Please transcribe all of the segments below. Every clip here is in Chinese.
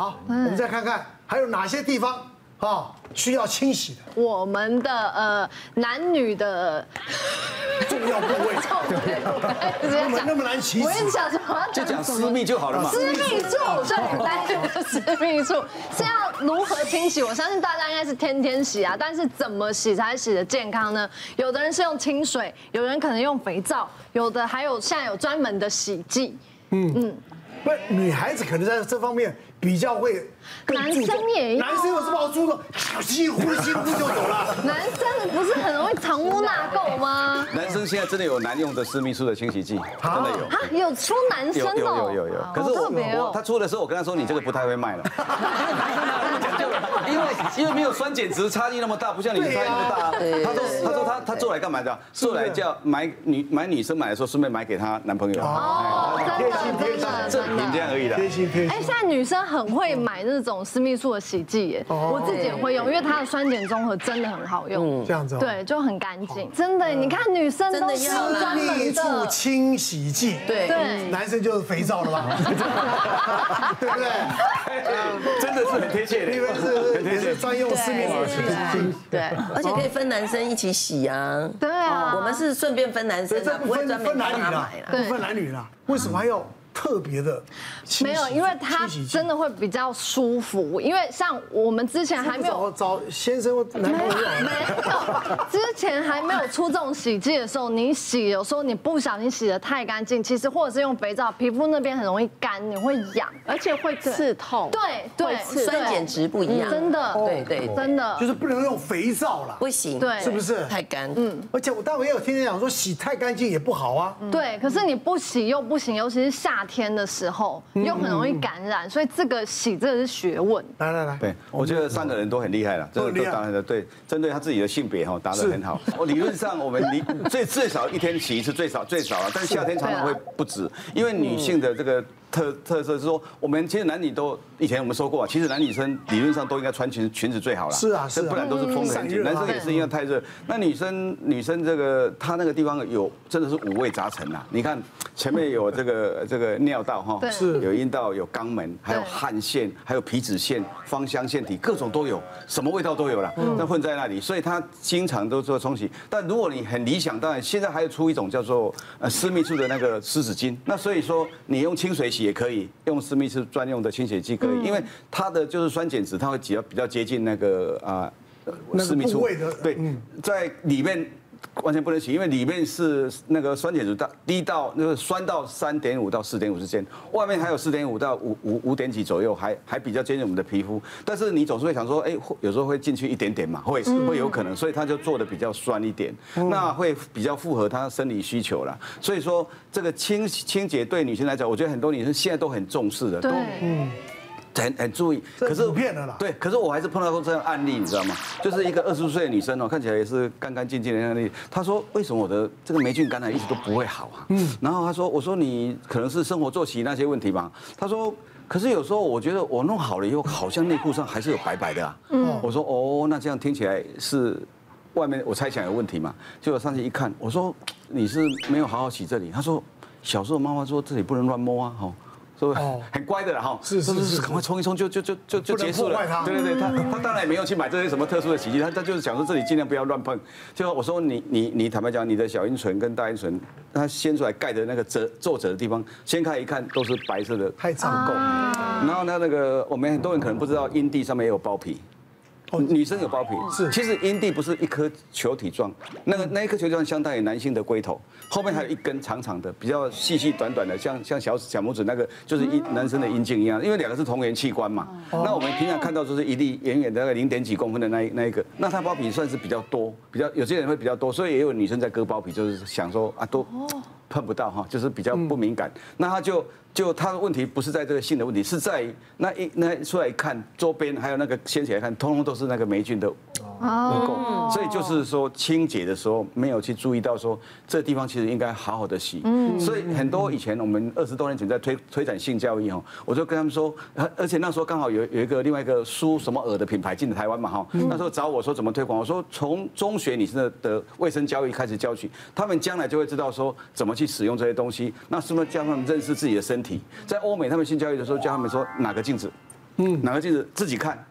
好，我们再看看还有哪些地方啊需要清洗的。我们的呃男女的重要部位，那么那么难洗？我跟你讲什么？就讲私密就好了嘛。私密处，对，男女的私密处是要如何清洗？我相信大家应该是天天洗啊，但是怎么洗才洗的健康呢？有的人是用清水，有人可能用肥皂，有的还有现在有专门的洗剂。嗯嗯，不，女孩子可能在这方面。比较会，男生也男生有什么好注重？吸呼吸呼就走了。男生不是很容易藏污纳垢吗？男生现在真的有男用的私密处的清洗剂，真的有。啊，有出男生的。有有有有。可是我我他出的时候，我跟他说，你这个不太会卖了。因为 因为没有酸碱值差异那么大，不像你差异那么大。他说他说他他做来干嘛的？做来叫买女买女生买的时候，顺便买给她男朋友。哦，真的真的。正品这样而已的。贴心贴心。哎，现在女生。很会买那种私密处的洗剂耶，我自己也会用，因为它的酸碱中和真的很好用。这样子。对，就很干净。真的，你看女生都是专门的。私密处清洗剂。对对。男生就是肥皂了吧？对不对？真的是很贴切的。你们是也是专用私密毛巾。对，而且可以分男生一起洗啊。对啊。我们是顺便分男生，不会专门分男女的。不分男女的，为什么还要？特别的没有，因为它真的会比较舒服。因为像我们之前还没有找先生或男朋友，没有，之前还没有出这种洗剂的时候，你洗有时候你不小心洗的太干净，其实或者是用肥皂，皮肤那边很容易干，你会痒，而且会刺痛。对对，酸碱值不一样，真的，对对，真的就是不能用肥皂了，不行，对，是不是太干？嗯，而且我但我也有听人讲说洗太干净也不好啊。对，可是你不洗又不行，尤其是夏。天的时候又很容易感染，所以这个洗这个是学问。来来来，对，我觉得三个人都很厉害了，这个都当然的对，针对他自己的性别哈答的很好。我理论上我们你 最最少一天洗一次，最少最少了，但是夏天常常会不止，因为女性的这个。特特色是说，我们其实男女都以前我们说过，其实男女生理论上都应该穿裙裙子最好了。是啊，是啊，不然都是风的很紧。男生也是因为太热。那女生女生这个她那个地方有真的是五味杂陈呐。你看前面有这个这个尿道哈，是有阴道有肛门，还有汗腺，还有皮脂腺、芳香腺体，各种都有，什么味道都有了。那混在那里，所以她经常都做冲洗。但如果你很理想，当然现在还有出一种叫做呃私密处的那个湿纸巾。那所以说你用清水洗。也可以用私密处专用的清洗剂，可以，因为它的就是酸碱值，它会比较比较接近那个啊私密处，对，在里面。完全不能洗，因为里面是那个酸碱值到低到那个酸到三点五到四点五之间，外面还有四点五到五五五点几左右，还还比较接近我们的皮肤。但是你总是会想说，哎，有时候会进去一点点嘛，会会有可能，所以它就做的比较酸一点，那会比较符合他生理需求啦。所以说这个清清洁对女性来讲，我觉得很多女生现在都很重视的，都嗯。很很注意，可是对，可是我还是碰到过这样案例，你知道吗？就是一个二十岁的女生哦，看起来也是干干净净的样子。她说：“为什么我的这个霉菌感染一直都不会好啊？”嗯，然后她说：“我说你可能是生活作息那些问题吧。”她说：“可是有时候我觉得我弄好了以后，好像内裤上还是有白白的啊。”嗯，我说：“哦，那这样听起来是外面我猜想有问题嘛？”结果上去一看，我说：“你是没有好好洗这里。”她说：“小时候妈妈说这里不能乱摸啊。”哈。所以 很乖的了哈，是是是，赶快冲一冲就就就就就结束了。对对对，他他当然也没有去买这些什么特殊的洗剂，他他就是想说这里尽量不要乱碰。就我说你你你坦白讲，你的小阴唇跟大阴唇，它掀出来盖的那个褶皱褶的地方，掀开一看都是白色的，太脏垢。然后呢，那个我们很多人可能不知道，阴蒂上面也有包皮。女生有包皮，是，其实阴蒂不是一颗球体状，那个那一颗球体状相当于男性的龟头，后面还有一根长长的，比较细细短短的，像像小小拇指那个，就是一男生的阴茎一样，因为两个是同源器官嘛。那我们平常看到就是一粒远远的那个零点几公分的那一那一个，那它包皮算是比较多，比较有些人会比较多，所以也有女生在割包皮，就是想说啊都碰不到哈，就是比较不敏感，那他就。就他的问题不是在这个性的问题，是在那一那出来一看周边还有那个掀起来看，通通都是那个霉菌的哦，所以就是说清洁的时候没有去注意到说这地方其实应该好好的洗，嗯，所以很多以前我们二十多年前在推推展性教育哈，我就跟他们说，而且那时候刚好有有一个另外一个书什么尔的品牌进了台湾嘛哈，那时候找我说怎么推广，我说从中学女生的的卫生教育开始教起，他们将来就会知道说怎么去使用这些东西，那是不是教他们认识自己的身体？在欧美，他们性教育的时候教他们说哪个镜子，嗯，哪个镜子自己看，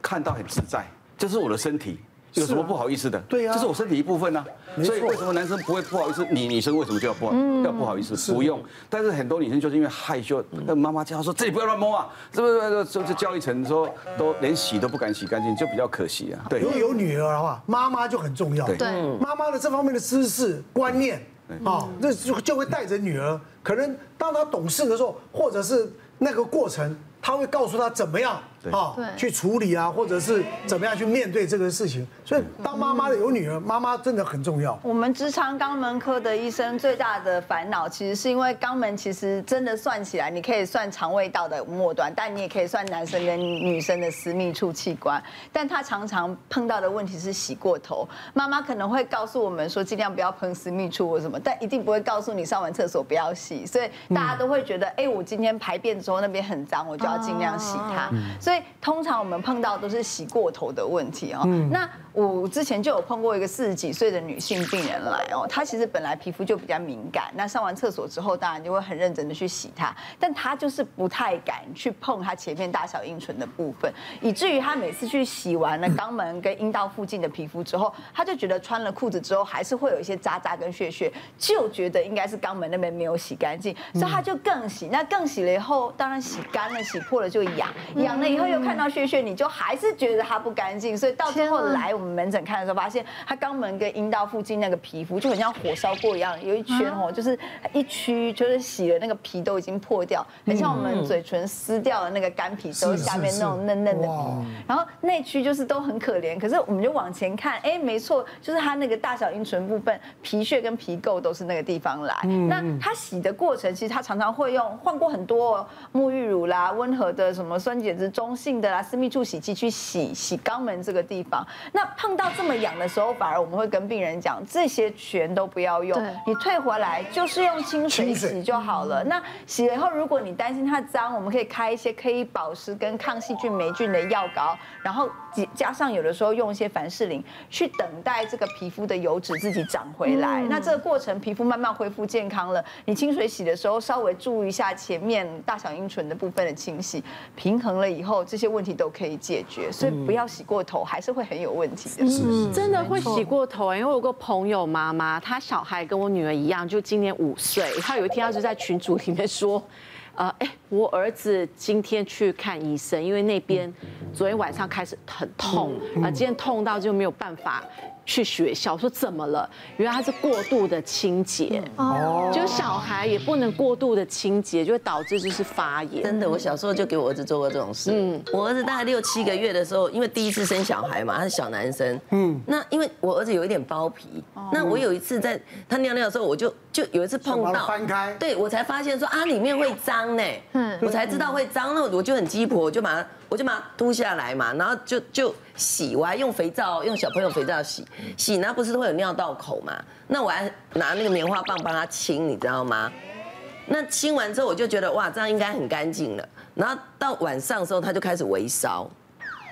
看到很自在，这是我的身体。有什么不好意思的？对呀，这是我身体一部分啊。所以为什么男生不会不好意思？你女生为什么就要不好要不好意思？不用。但是很多女生就是因为害羞，那妈妈叫她说这里不要乱摸啊，是不是？就就教育层说都连洗都不敢洗干净，就比较可惜啊。对。如果有女儿的话，妈妈就很重要。对。妈妈的这方面的知识观念啊，那就就会带着女儿，可能当她懂事的时候，或者是那个过程，她会告诉她怎么样。啊，去处理啊，或者是怎么样去面对这个事情。所以当妈妈的有女儿，妈妈真的很重要。我们直肠肛门科的医生最大的烦恼，其实是因为肛门其实真的算起来，你可以算肠胃道的末端，但你也可以算男生跟女生的私密处器官。但他常常碰到的问题是洗过头。妈妈可能会告诉我们说，尽量不要碰私密处或什么，但一定不会告诉你上完厕所不要洗。所以大家都会觉得，哎，我今天排便之后那边很脏，我就要尽量洗它。所以通常我们碰到都是洗过头的问题哦。那我之前就有碰过一个四十几岁的女性病人来哦，她其实本来皮肤就比较敏感，那上完厕所之后，当然就会很认真的去洗它，但她就是不太敢去碰她前面大小阴唇的部分，以至于她每次去洗完了肛门跟阴道附近的皮肤之后，她就觉得穿了裤子之后还是会有一些渣渣跟屑屑，就觉得应该是肛门那边没有洗干净，所以她就更洗，那更洗了以后，当然洗干了、洗破了就痒，痒了以后又看到血血，你就还是觉得它不干净，所以到最后来我们门诊看的时候，发现他肛门跟阴道附近那个皮肤就很像火烧过一样，有一圈哦，就是一区，就是洗了那个皮都已经破掉，很像我们嘴唇撕掉的那个干皮，都下面那种嫩嫩的皮。然后内区就是都很可怜，可是我们就往前看，哎，没错，就是它那个大小阴唇部分皮屑跟皮垢都是那个地方来。那它洗的过程，其实它常常会用换过很多沐浴乳啦、温和的什么酸碱值中性的啦、私密处洗剂去洗洗肛门这个地方。那碰到这么痒的时候，反而我们会跟病人讲，这些全都不要用，你退回来就是用清水洗就好了。那洗了以后，如果你担心它脏，我们可以开一些可以保湿跟抗细菌霉菌的药膏，然后加上有的时候用一些凡士林，去等待这个皮肤的油脂自己长回来。那这个过程皮肤慢慢恢复健康了，你清水洗的时候稍微注意一下前面大小阴唇的部分的清洗，平衡了以后，这些问题都可以解决。所以不要洗过头，还是会很有问题的。嗯，真的会洗过头哎，因为我有个朋友妈妈，她小孩跟我女儿一样，就今年五岁。她有一天，她就在群组里面说，呃，哎，我儿子今天去看医生，因为那边昨天晚上开始很痛，啊，今天痛到就没有办法。去学校说怎么了？原来他是过度的清洁哦，就小孩也不能过度的清洁，就会导致就是发炎。真的，我小时候就给我儿子做过这种事。嗯，我儿子大概六七个月的时候，因为第一次生小孩嘛，他是小男生。嗯，那因为我儿子有一点包皮，那我有一次在他尿尿的时候，我就就有一次碰到翻开，对我才发现说啊里面会脏呢。嗯，我才知道会脏，那我就很鸡婆，我就把它。我就把它脱下来嘛，然后就就洗，我还用肥皂，用小朋友肥皂洗洗，那不是会有尿道口嘛？那我还拿那个棉花棒帮他清，你知道吗？那清完之后，我就觉得哇，这样应该很干净了。然后到晚上的时候，他就开始微烧，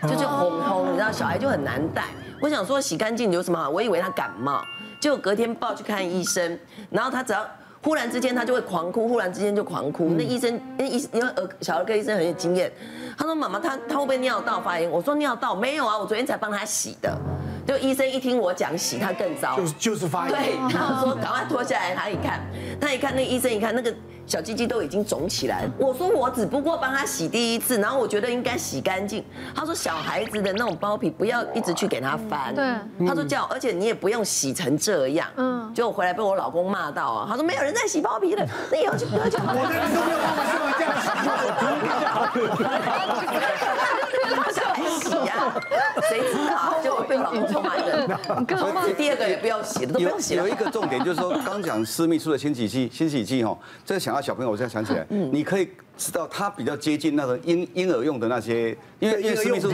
就就红红，你知道，小孩就很难带。我想说洗干净有什么好？我以为他感冒，结果隔天抱去看医生，然后他只要。忽然之间他就会狂哭，忽然之间就狂哭。那医生，那医因为儿小儿科医生很有经验，他说妈妈他他会不会尿道发炎？我说尿道没有啊，我昨天才帮他洗的。就医生一听我讲洗，他更糟，就是就是发炎。对，他说赶快脱下来，他一看，他一看那医生一看那个。小鸡鸡都已经肿起来了。我说我只不过帮他洗第一次，然后我觉得应该洗干净。他说小孩子的那种包皮不要一直去给他翻。对。他说叫，而且你也不用洗成这样。嗯。结果回来被我老公骂到啊，他说没有人在洗包皮了，那以后就不要叫我。我 谁知道？就被老公臭骂一顿。第二个也不要洗了，都不用洗了。有一个重点就是说，刚讲私密处的清洗剂，清洗剂哈，这个想要小朋友，我现在想起来，你可以。知道它比较接近那个婴婴儿用的那些，因为因为私密处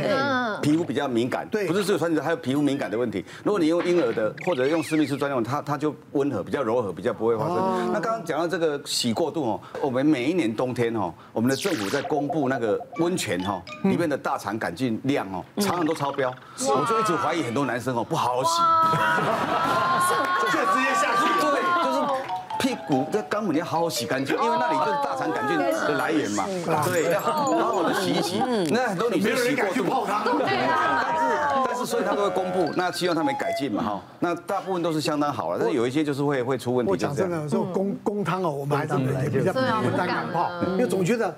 皮肤比较敏感，对，不是只有穿着，还有皮肤敏感的问题。如果你用婴儿的或者用私密处专用，它它就温和，比较柔和，比较不会发生。那刚刚讲到这个洗过度哦，我们每一年冬天哦，我们的政府在公布那个温泉哈里面的大肠杆菌量哦，常常都超标，我就一直怀疑很多男生哦不好好洗，就 直接下去。骨这肛门你要好好洗干净，因为那里就是大肠杆菌的来源嘛。对，要好好的洗一洗。那很多女生洗过去泡汤。但是但是所以他都会公布，那希望他们改进嘛哈。那大部分都是相当好了，但是有一些就是会会出问题。我讲真的，说公公汤哦，我们还是比较不敢敢泡，因为总觉得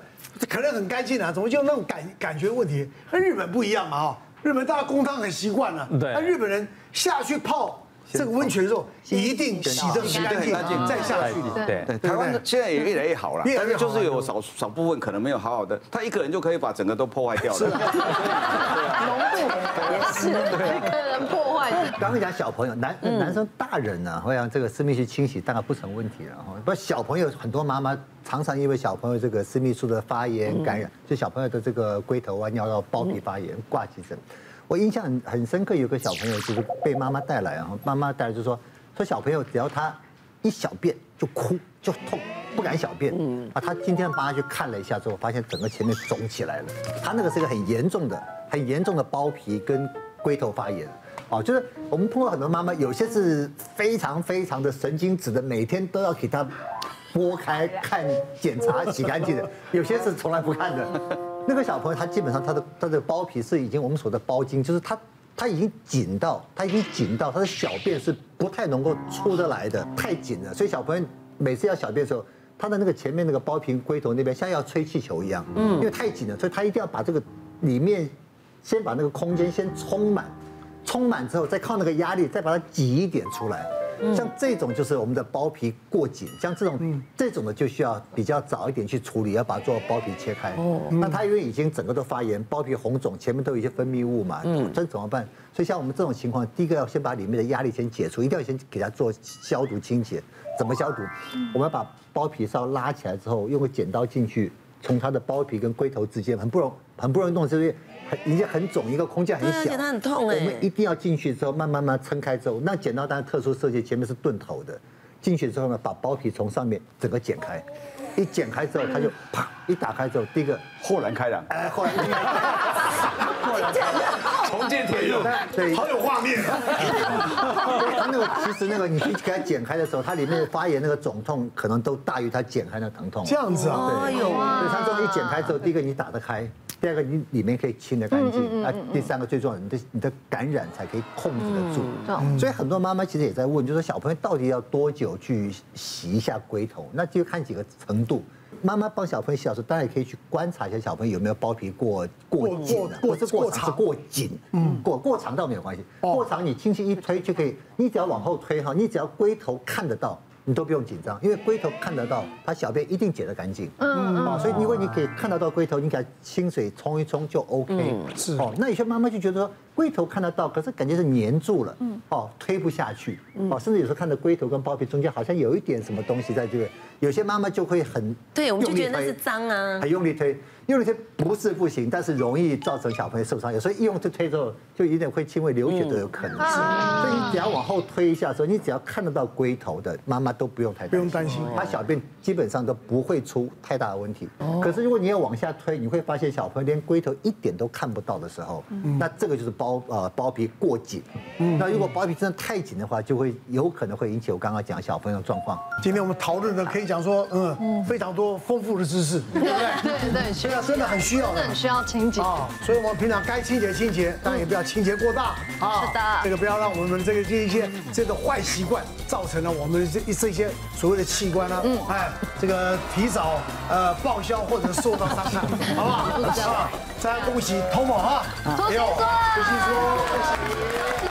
可能很干净啊，怎么就那种感感觉问题？那日本不一样嘛哈，日本大家公汤很习惯了，对，那日本人下去泡。这个温泉肉一定洗得很干净，再下去。对对，台湾现在也越来越好了，但是就是有少少部分可能没有好好的，他一个人就可以把整个都破坏掉了。是啊，浓度也是一个人破坏。刚刚讲小朋友，男男生大人呢，会让这个私密处清洗大概不成问题了哈。不，小朋友很多妈妈常常因为小朋友这个私密处的发炎感染，就小朋友的这个龟头啊、尿道、包皮发炎挂急诊。我印象很很深刻，有个小朋友就是被妈妈带来，然后妈妈带来就说，说小朋友只要他一小便就哭就痛，不敢小便。嗯啊，他今天帮他去看了一下之后，发现整个前面肿起来了。他那个是一个很严重的、很严重的包皮跟龟头发炎。哦，就是我们碰到很多妈妈，有些是非常非常的神经质的，每天都要给他拨开看、检查、洗干净的；有些是从来不看的。那个小朋友他基本上他的他的包皮是已经我们说的包茎，就是他他已经紧到他已经紧到他的小便是不太能够出得来的，太紧了。所以小朋友每次要小便的时候，他的那个前面那个包皮龟头那边像要吹气球一样，嗯，因为太紧了，所以他一定要把这个里面先把那个空间先充满，充满之后再靠那个压力再把它挤一点出来。像这种就是我们的包皮过紧，像这种这种的就需要比较早一点去处理，要把做包皮切开。哦，那它因为已经整个都发炎，包皮红肿，前面都有一些分泌物嘛，嗯，这怎么办？所以像我们这种情况，第一个要先把里面的压力先解除，一定要先给它做消毒清洁。怎么消毒？我们要把包皮稍拉起来之后，用个剪刀进去，从它的包皮跟龟头之间很不容很不容易弄，就是。已经很肿，一个空间很小，而且它很痛哎。我们一定要进去之后，慢慢慢撑开之后，那剪刀当然特殊设计，前面是钝头的。进去之后呢，把包皮从上面整个剪开，一剪开之后，它就啪一打开之后，第一个豁然开朗。哎，豁然开朗。豁然开朗。重见天日，对，好有画面。它那个其实那个你去给它剪开的时候，它里面发炎那个肿痛可能都大于它剪开的疼痛。这样子啊？对，有啊。所以它这么一剪开之后，第一个你打得开。第二个，你里面可以清得干净。那第三个最重要，你的你的感染才可以控制得住。所以很多妈妈其实也在问，就是小朋友到底要多久去洗一下龟头？那就看几个程度。妈妈帮小朋友洗的时候，当然也可以去观察一下小朋友有没有包皮过过紧，过是过长是过紧。嗯，过过长倒没有关系，过长你轻轻一推就可以。你只要往后推哈，你只要龟头看得到。你都不用紧张，因为龟头看得到，它小便一定解得干净。嗯嗯。所以如果你可以看得到龟头，你给它清水冲一冲就 OK。嗯，是。哦，那有些妈妈就觉得说。龟头看得到，可是感觉是黏住了，嗯哦，推不下去，哦，甚至有时候看到龟头跟包皮中间好像有一点什么东西在这个，有些妈妈就会很对，我们就觉得那是脏啊，很用力推，用力推不是不行，但是容易造成小朋友受伤，有时候一用就推之后，就有点会轻微流血都有可能，是，所以你只要往后推一下的时候，你只要看得到龟头的妈妈都不用太不用担心，他小便基本上都不会出太大的问题。可是如果你要往下推，你会发现小朋友连龟头一点都看不到的时候，那这个就是。包呃包皮过紧，那如果包皮真的太紧的话，就会有可能会引起我刚刚讲小朋友的状况。今天我们讨论的可以讲说，嗯，非常多丰富的知识，对不对？对对，真的很需要，真的很需要清洁。啊。所以我们平常该清洁清洁，当然也不要清洁过大。啊。是的，这个不要让我们这个这一些这个坏习惯造成了我们这一这些所谓的器官呢，哎，这个提早呃报销或者受到伤害，好不好？好，再恭喜 Tomo 哈，恭喜说，恭喜说，